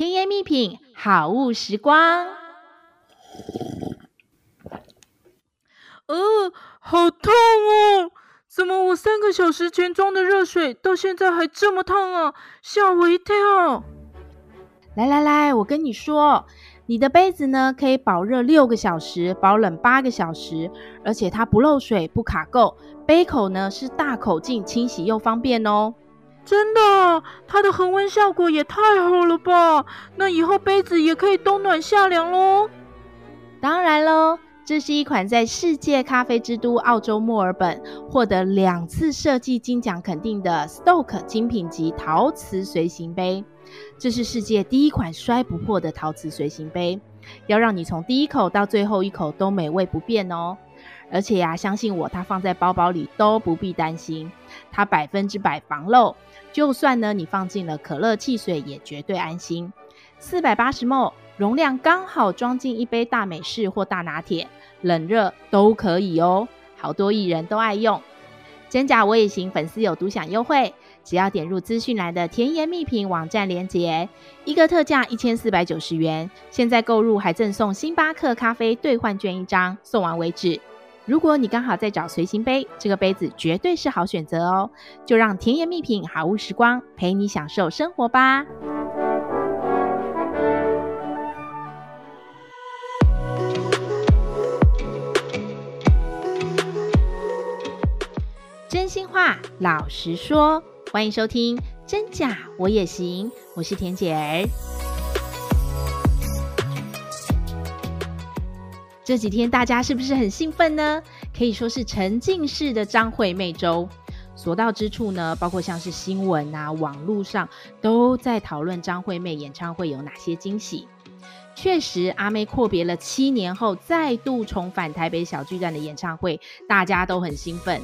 甜言蜜品，好物时光。呃，好烫哦！怎么我三个小时前装的热水到现在还这么烫啊？吓我一跳！来来来，我跟你说，你的杯子呢，可以保热六个小时，保冷八个小时，而且它不漏水、不卡垢，杯口呢是大口径，清洗又方便哦。真的，它的恒温效果也太好了吧？那以后杯子也可以冬暖夏凉喽。当然喽，这是一款在世界咖啡之都澳洲墨尔本获得两次设计金奖肯定的 Stoke 精品级陶瓷随行杯。这是世界第一款摔不破的陶瓷随行杯，要让你从第一口到最后一口都美味不变哦。而且呀，相信我，它放在包包里都不必担心，它百分之百防漏。就算呢，你放进了可乐汽水，也绝对安心。四百八十 ml，容量刚好装进一杯大美式或大拿铁，冷热都可以哦。好多艺人都爱用，真假我也行。粉丝有独享优惠，只要点入资讯栏的甜言蜜品网站链接，一个特价一千四百九十元，现在购入还赠送星巴克咖啡兑换券一张，送完为止。如果你刚好在找随行杯，这个杯子绝对是好选择哦！就让甜言蜜品好物时光陪你享受生活吧。真心话，老实说，欢迎收听《真假我也行》，我是甜姐儿。这几天大家是不是很兴奋呢？可以说是沉浸式的张惠妹周，所到之处呢，包括像是新闻啊、网络上都在讨论张惠妹演唱会有哪些惊喜。确实，阿妹阔别了七年后再度重返台北小巨蛋的演唱会，大家都很兴奋。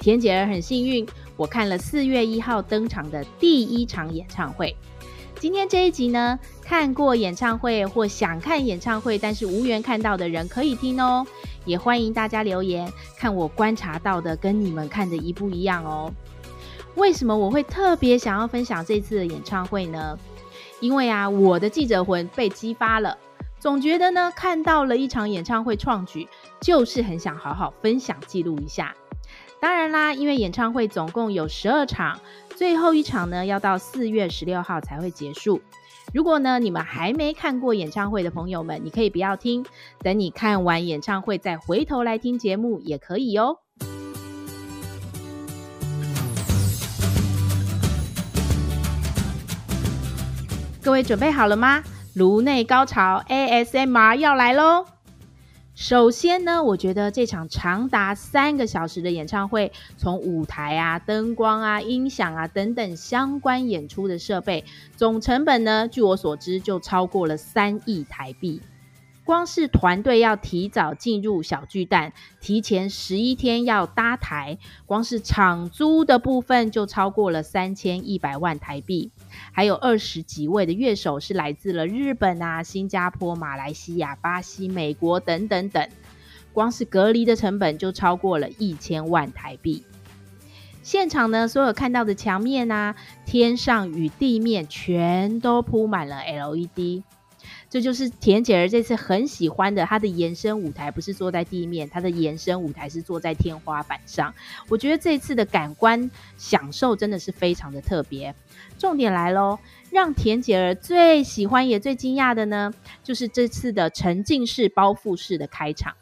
田姐儿很幸运，我看了四月一号登场的第一场演唱会。今天这一集呢，看过演唱会或想看演唱会，但是无缘看到的人可以听哦。也欢迎大家留言，看我观察到的跟你们看的一不一样哦。为什么我会特别想要分享这次的演唱会呢？因为啊，我的记者魂被激发了，总觉得呢，看到了一场演唱会创举，就是很想好好分享记录一下。当然啦，因为演唱会总共有十二场。最后一场呢，要到四月十六号才会结束。如果呢，你们还没看过演唱会的朋友们，你可以不要听，等你看完演唱会再回头来听节目也可以哦。各位准备好了吗？颅内高潮 ASMR 要来喽！首先呢，我觉得这场长达三个小时的演唱会，从舞台啊、灯光啊、音响啊等等相关演出的设备，总成本呢，据我所知就超过了三亿台币。光是团队要提早进入小巨蛋，提前十一天要搭台，光是场租的部分就超过了三千一百万台币，还有二十几位的乐手是来自了日本啊、新加坡、马来西亚、巴西、美国等等等，光是隔离的成本就超过了一千万台币。现场呢，所有看到的墙面啊、天上与地面全都铺满了 LED。这就是田姐儿这次很喜欢的，她的延伸舞台不是坐在地面，她的延伸舞台是坐在天花板上。我觉得这次的感官享受真的是非常的特别。重点来喽，让田姐儿最喜欢也最惊讶的呢，就是这次的沉浸式包覆式的开场。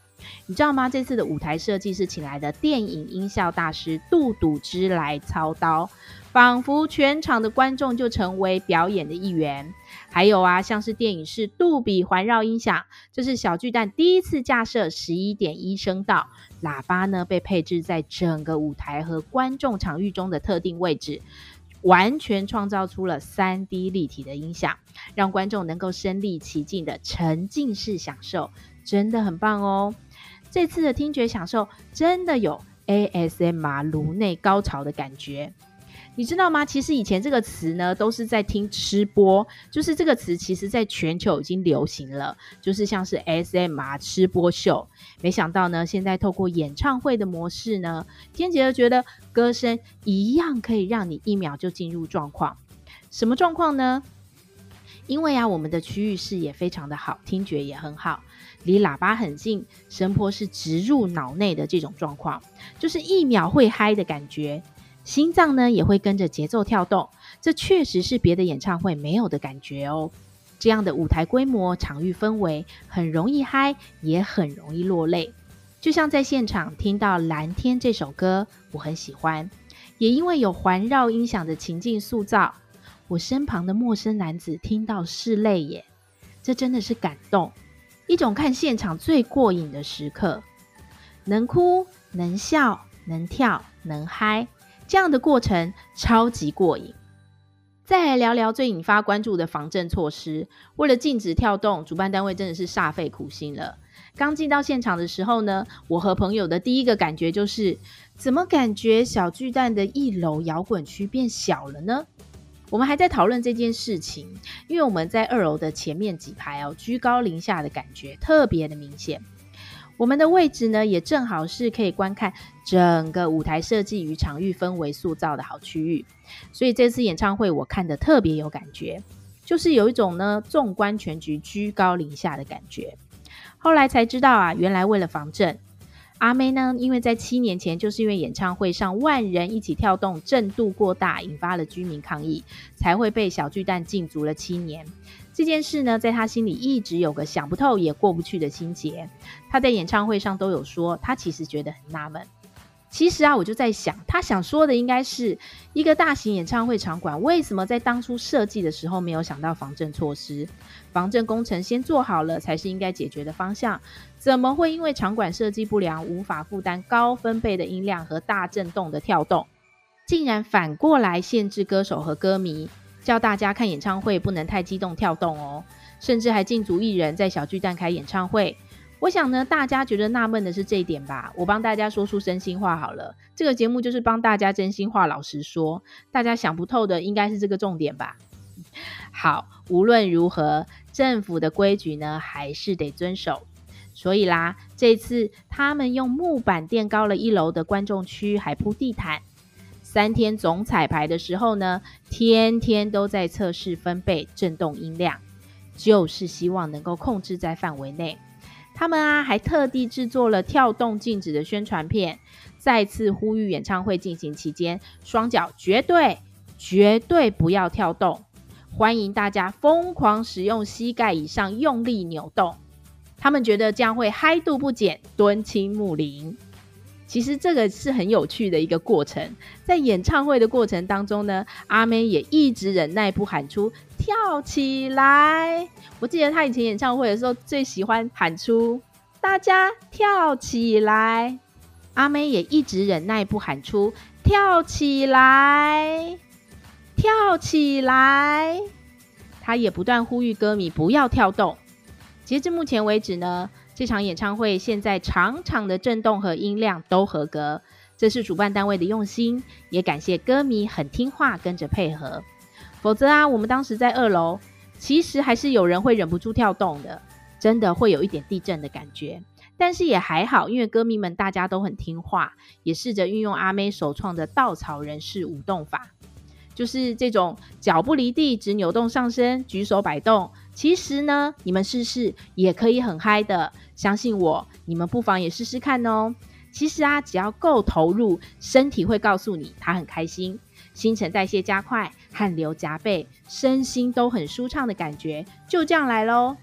你知道吗？这次的舞台设计是请来的电影音效大师杜笃之来操刀，仿佛全场的观众就成为表演的一员。还有啊，像是电影是杜比环绕音响，这是小巨蛋第一次架设十一点一声道，喇叭呢被配置在整个舞台和观众场域中的特定位置，完全创造出了三 D 立体的音响，让观众能够身临其境的沉浸式享受，真的很棒哦。这次的听觉享受真的有 ASMR 颅内高潮的感觉。你知道吗？其实以前这个词呢，都是在听吃播，就是这个词，其实在全球已经流行了，就是像是 S M 啊吃播秀。没想到呢，现在透过演唱会的模式呢，天杰觉得歌声一样可以让你一秒就进入状况。什么状况呢？因为啊，我们的区域视野非常的好，听觉也很好，离喇叭很近，声波是直入脑内的这种状况，就是一秒会嗨的感觉，心脏呢也会跟着节奏跳动，这确实是别的演唱会没有的感觉哦。这样的舞台规模、场域氛围，很容易嗨，也很容易落泪。就像在现场听到《蓝天》这首歌，我很喜欢，也因为有环绕音响的情境塑造。我身旁的陌生男子听到拭泪耶，这真的是感动，一种看现场最过瘾的时刻，能哭能笑能跳能嗨，这样的过程超级过瘾。再来聊聊最引发关注的防震措施，为了禁止跳动，主办单位真的是煞费苦心了。刚进到现场的时候呢，我和朋友的第一个感觉就是，怎么感觉小巨蛋的一楼摇滚区变小了呢？我们还在讨论这件事情，因为我们在二楼的前面几排哦，居高临下的感觉特别的明显。我们的位置呢，也正好是可以观看整个舞台设计与场域氛围塑造的好区域，所以这次演唱会我看得特别有感觉，就是有一种呢纵观全局、居高临下的感觉。后来才知道啊，原来为了防震。阿妹呢，因为在七年前，就是因为演唱会上万人一起跳动，震度过大，引发了居民抗议，才会被小巨蛋禁足了七年。这件事呢，在他心里一直有个想不透也过不去的心结。他在演唱会上都有说，他其实觉得很纳闷。其实啊，我就在想，他想说的应该是一个大型演唱会场馆，为什么在当初设计的时候没有想到防震措施？防震工程先做好了，才是应该解决的方向。怎么会因为场馆设计不良，无法负担高分贝的音量和大震动的跳动，竟然反过来限制歌手和歌迷，叫大家看演唱会不能太激动跳动哦，甚至还禁足艺人在小巨蛋开演唱会。我想呢，大家觉得纳闷的是这一点吧？我帮大家说出真心话好了。这个节目就是帮大家真心话，老实说，大家想不透的应该是这个重点吧？好，无论如何，政府的规矩呢，还是得遵守。所以啦，这次他们用木板垫高了一楼的观众区，还铺地毯。三天总彩排的时候呢，天天都在测试分贝、震动音量，就是希望能够控制在范围内。他们啊，还特地制作了跳动禁止的宣传片，再次呼吁演唱会进行期间，双脚绝对绝对不要跳动，欢迎大家疯狂使用膝盖以上用力扭动。他们觉得这样会嗨度不减，敦亲睦邻。其实这个是很有趣的一个过程，在演唱会的过程当中呢，阿妹也一直忍耐不喊出跳起来。我记得她以前演唱会的时候最喜欢喊出大家跳起来，阿妹也一直忍耐不喊出跳起来，跳起来。她也不断呼吁歌迷不要跳动。截至目前为止呢，这场演唱会现在场场的震动和音量都合格，这是主办单位的用心，也感谢歌迷很听话跟着配合。否则啊，我们当时在二楼，其实还是有人会忍不住跳动的，真的会有一点地震的感觉。但是也还好，因为歌迷们大家都很听话，也试着运用阿妹首创的稻草人式舞动法，就是这种脚不离地，只扭动上身，举手摆动。其实呢，你们试试也可以很嗨的，相信我，你们不妨也试试看哦。其实啊，只要够投入，身体会告诉你他很开心，新陈代谢加快，汗流浃背，身心都很舒畅的感觉，就这样来喽。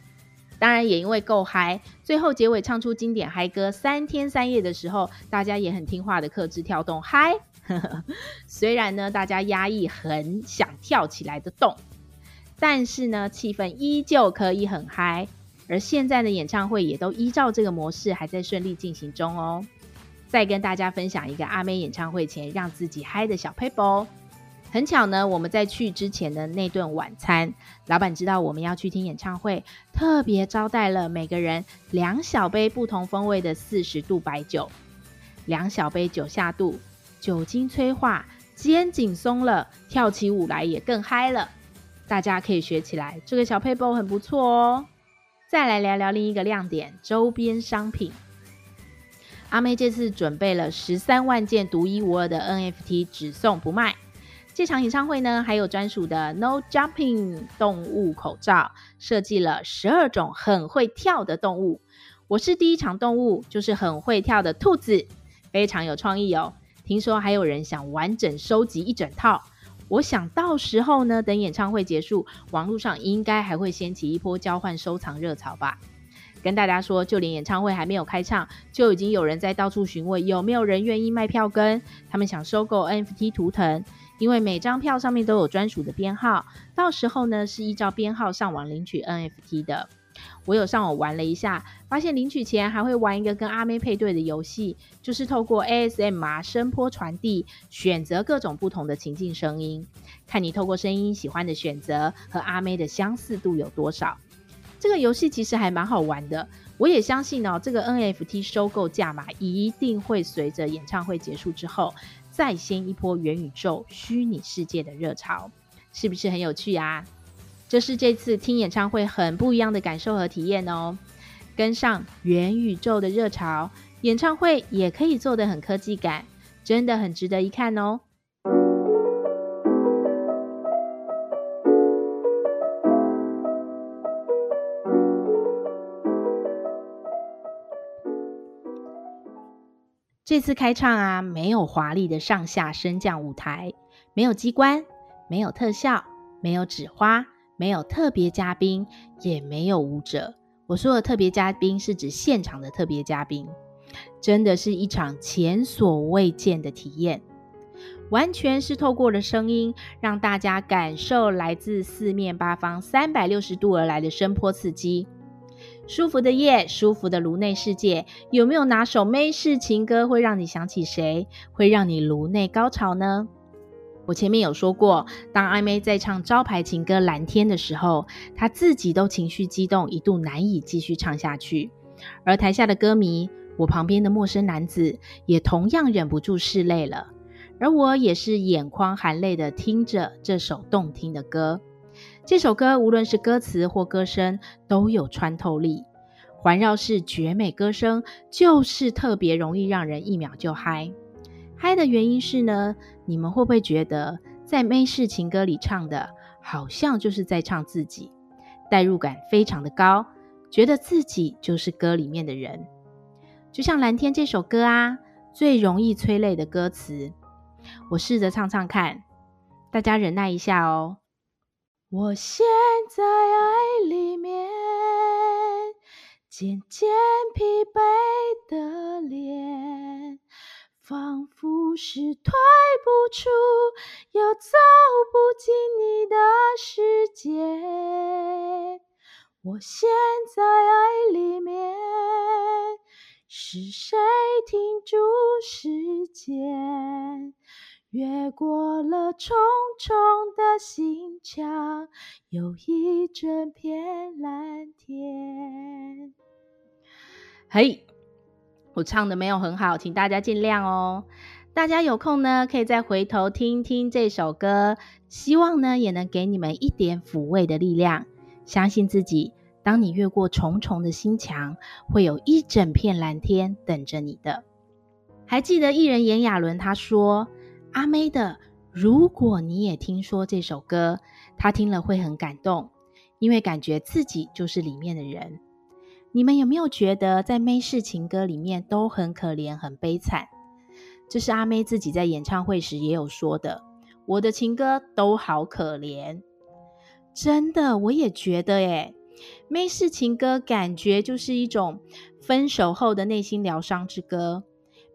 当然也因为够嗨，最后结尾唱出经典嗨歌《三天三夜》的时候，大家也很听话的克制跳动嗨。虽然呢，大家压抑很想跳起来的动。但是呢，气氛依旧可以很嗨，而现在的演唱会也都依照这个模式，还在顺利进行中哦。再跟大家分享一个阿妹演唱会前让自己嗨的小撇步。很巧呢，我们在去之前的那顿晚餐，老板知道我们要去听演唱会，特别招待了每个人两小杯不同风味的四十度白酒。两小杯酒下肚，酒精催化，肩颈松了，跳起舞来也更嗨了。大家可以学起来，这个小撇步很不错哦。再来聊聊另一个亮点——周边商品。阿妹这次准备了十三万件独一无二的 NFT，只送不卖。这场演唱会呢，还有专属的 No Jumping 动物口罩，设计了十二种很会跳的动物。我是第一场动物，就是很会跳的兔子，非常有创意哦。听说还有人想完整收集一整套，我想到时候呢，等演唱会结束，网络上应该还会掀起一波交换收藏热潮吧。跟大家说，就连演唱会还没有开唱，就已经有人在到处询问有没有人愿意卖票根。他们想收购 NFT 图腾，因为每张票上面都有专属的编号，到时候呢是依照编号上网领取 NFT 的。我有上网玩了一下，发现领取前还会玩一个跟阿妹配对的游戏，就是透过 ASMR 声波传递，选择各种不同的情境声音，看你透过声音喜欢的选择和阿妹的相似度有多少。这个游戏其实还蛮好玩的，我也相信哦，这个 NFT 收购价码一定会随着演唱会结束之后，再掀一波元宇宙虚拟世界的热潮，是不是很有趣啊？这是这次听演唱会很不一样的感受和体验哦，跟上元宇宙的热潮，演唱会也可以做得很科技感，真的很值得一看哦。这次开唱啊，没有华丽的上下升降舞台，没有机关，没有特效，没有纸花，没有特别嘉宾，也没有舞者。我说的特别嘉宾是指现场的特别嘉宾，真的是一场前所未见的体验，完全是透过了声音，让大家感受来自四面八方三百六十度而来的声波刺激。舒服的夜，舒服的颅内世界，有没有哪首美式情歌会让你想起谁？会让你颅内高潮呢？我前面有说过，当阿妹在唱招牌情歌《蓝天》的时候，她自己都情绪激动，一度难以继续唱下去。而台下的歌迷，我旁边的陌生男子也同样忍不住拭泪了，而我也是眼眶含泪的听着这首动听的歌。这首歌无论是歌词或歌声都有穿透力，环绕式绝美歌声就是特别容易让人一秒就嗨。嗨的原因是呢，你们会不会觉得在妹式情歌里唱的好像就是在唱自己，代入感非常的高，觉得自己就是歌里面的人。就像《蓝天》这首歌啊，最容易催泪的歌词，我试着唱唱看，大家忍耐一下哦。我陷在爱里面，渐渐疲惫的脸，仿佛是退不出，又走不进你的世界。我陷在爱里面，是谁停住时间？越过了重重的心墙，有一整片蓝天。嘿，我唱的没有很好，请大家见谅哦。大家有空呢，可以再回头听听这首歌，希望呢也能给你们一点抚慰的力量。相信自己，当你越过重重的心墙，会有一整片蓝天等着你的。还记得艺人炎亚纶他说。阿妹的，如果你也听说这首歌，他听了会很感动，因为感觉自己就是里面的人。你们有没有觉得在妹式情歌里面都很可怜、很悲惨？这是阿妹自己在演唱会时也有说的。我的情歌都好可怜，真的，我也觉得耶。妹式情歌感觉就是一种分手后的内心疗伤之歌，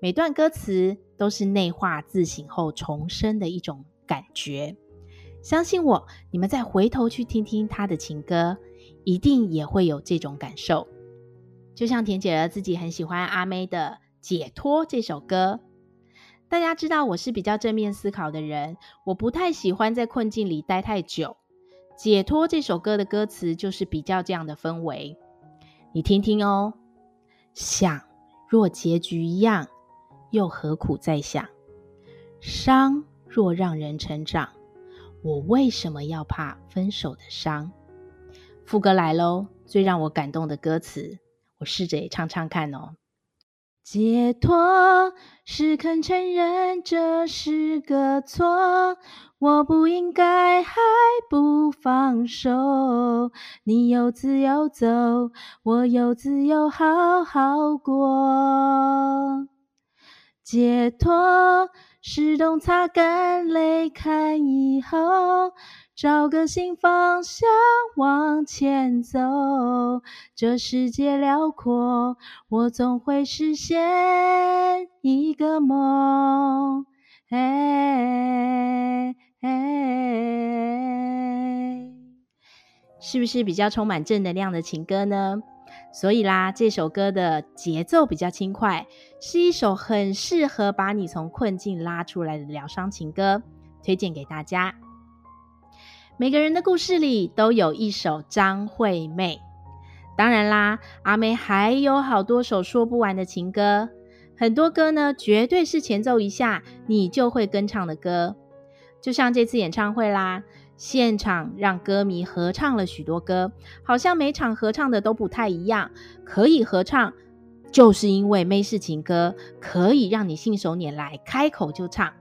每段歌词。都是内化自省后重生的一种感觉。相信我，你们再回头去听听他的情歌，一定也会有这种感受。就像田姐儿自己很喜欢阿妹的《解脱》这首歌。大家知道我是比较正面思考的人，我不太喜欢在困境里待太久。《解脱》这首歌的歌词就是比较这样的氛围，你听听哦。想若结局一样。又何苦再想？伤若让人成长，我为什么要怕分手的伤？副歌来喽，最让我感动的歌词，我试着也唱唱看哦。解脱是肯承认这是个错，我不应该还不放手。你有自由走，我有自由好好过。解脱是懂擦干泪，看以后。找个新方向往前走，这世界辽阔，我总会实现一个梦。哎，是不是比较充满正能量的情歌呢？所以啦，这首歌的节奏比较轻快，是一首很适合把你从困境拉出来的疗伤情歌，推荐给大家。每个人的故事里都有一首张惠妹，当然啦，阿妹还有好多首说不完的情歌。很多歌呢，绝对是前奏一下你就会跟唱的歌。就像这次演唱会啦，现场让歌迷合唱了许多歌，好像每场合唱的都不太一样。可以合唱，就是因为妹是情歌，可以让你信手拈来，开口就唱。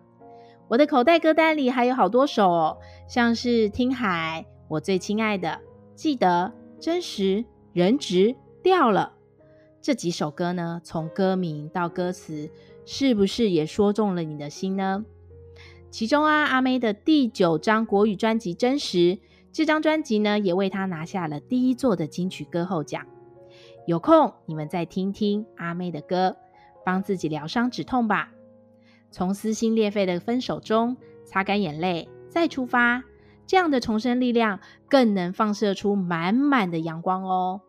我的口袋歌单里还有好多首哦，像是《听海》、我最亲爱的、记得、真实、人质、掉了这几首歌呢，从歌名到歌词，是不是也说中了你的心呢？其中啊，阿妹的第九张国语专辑《真实》这张专辑呢，也为她拿下了第一座的金曲歌后奖。有空你们再听听阿妹的歌，帮自己疗伤止痛吧。从撕心裂肺的分手中擦干眼泪，再出发，这样的重生力量更能放射出满满的阳光哦。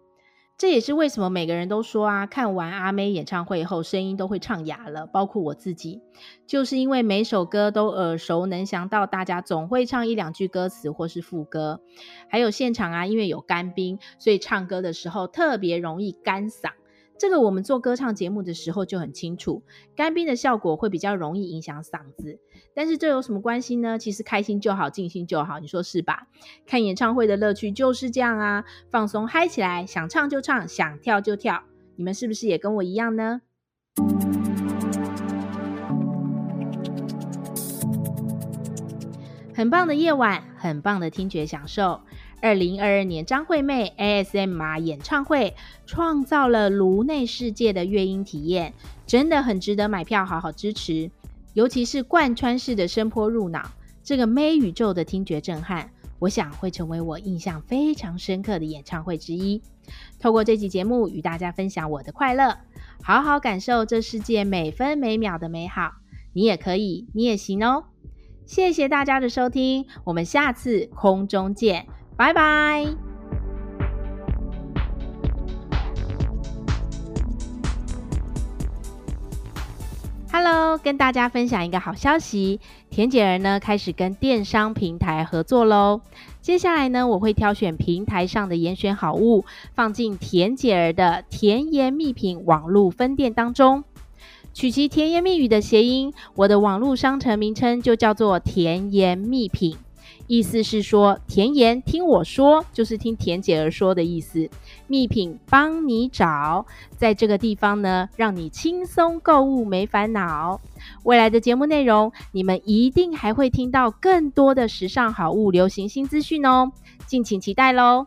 这也是为什么每个人都说啊，看完阿妹演唱会后，声音都会唱哑了，包括我自己，就是因为每首歌都耳熟能详到大家总会唱一两句歌词或是副歌，还有现场啊，因为有干冰，所以唱歌的时候特别容易干嗓。这个我们做歌唱节目的时候就很清楚，干冰的效果会比较容易影响嗓子。但是这有什么关系呢？其实开心就好，尽兴就好，你说是吧？看演唱会的乐趣就是这样啊，放松嗨起来，想唱就唱，想跳就跳。你们是不是也跟我一样呢？很棒的夜晚，很棒的听觉享受。二零二二年张惠妹 ASMR 演唱会创造了颅内世界的乐音体验，真的很值得买票好好支持。尤其是贯穿式的声波入脑，这个妹宇宙的听觉震撼，我想会成为我印象非常深刻的演唱会之一。透过这期节目与大家分享我的快乐，好好感受这世界每分每秒的美好。你也可以，你也行哦。谢谢大家的收听，我们下次空中见。拜拜！Hello，跟大家分享一个好消息，甜姐儿呢开始跟电商平台合作喽。接下来呢，我会挑选平台上的严选好物，放进甜姐儿的甜言蜜品网络分店当中，取其甜言蜜语的谐音，我的网络商城名称就叫做甜言蜜品。意思是说，甜言听我说，就是听甜姐儿说的意思。蜜品帮你找，在这个地方呢，让你轻松购物没烦恼。未来的节目内容，你们一定还会听到更多的时尚好物、流行新资讯哦，敬请期待喽！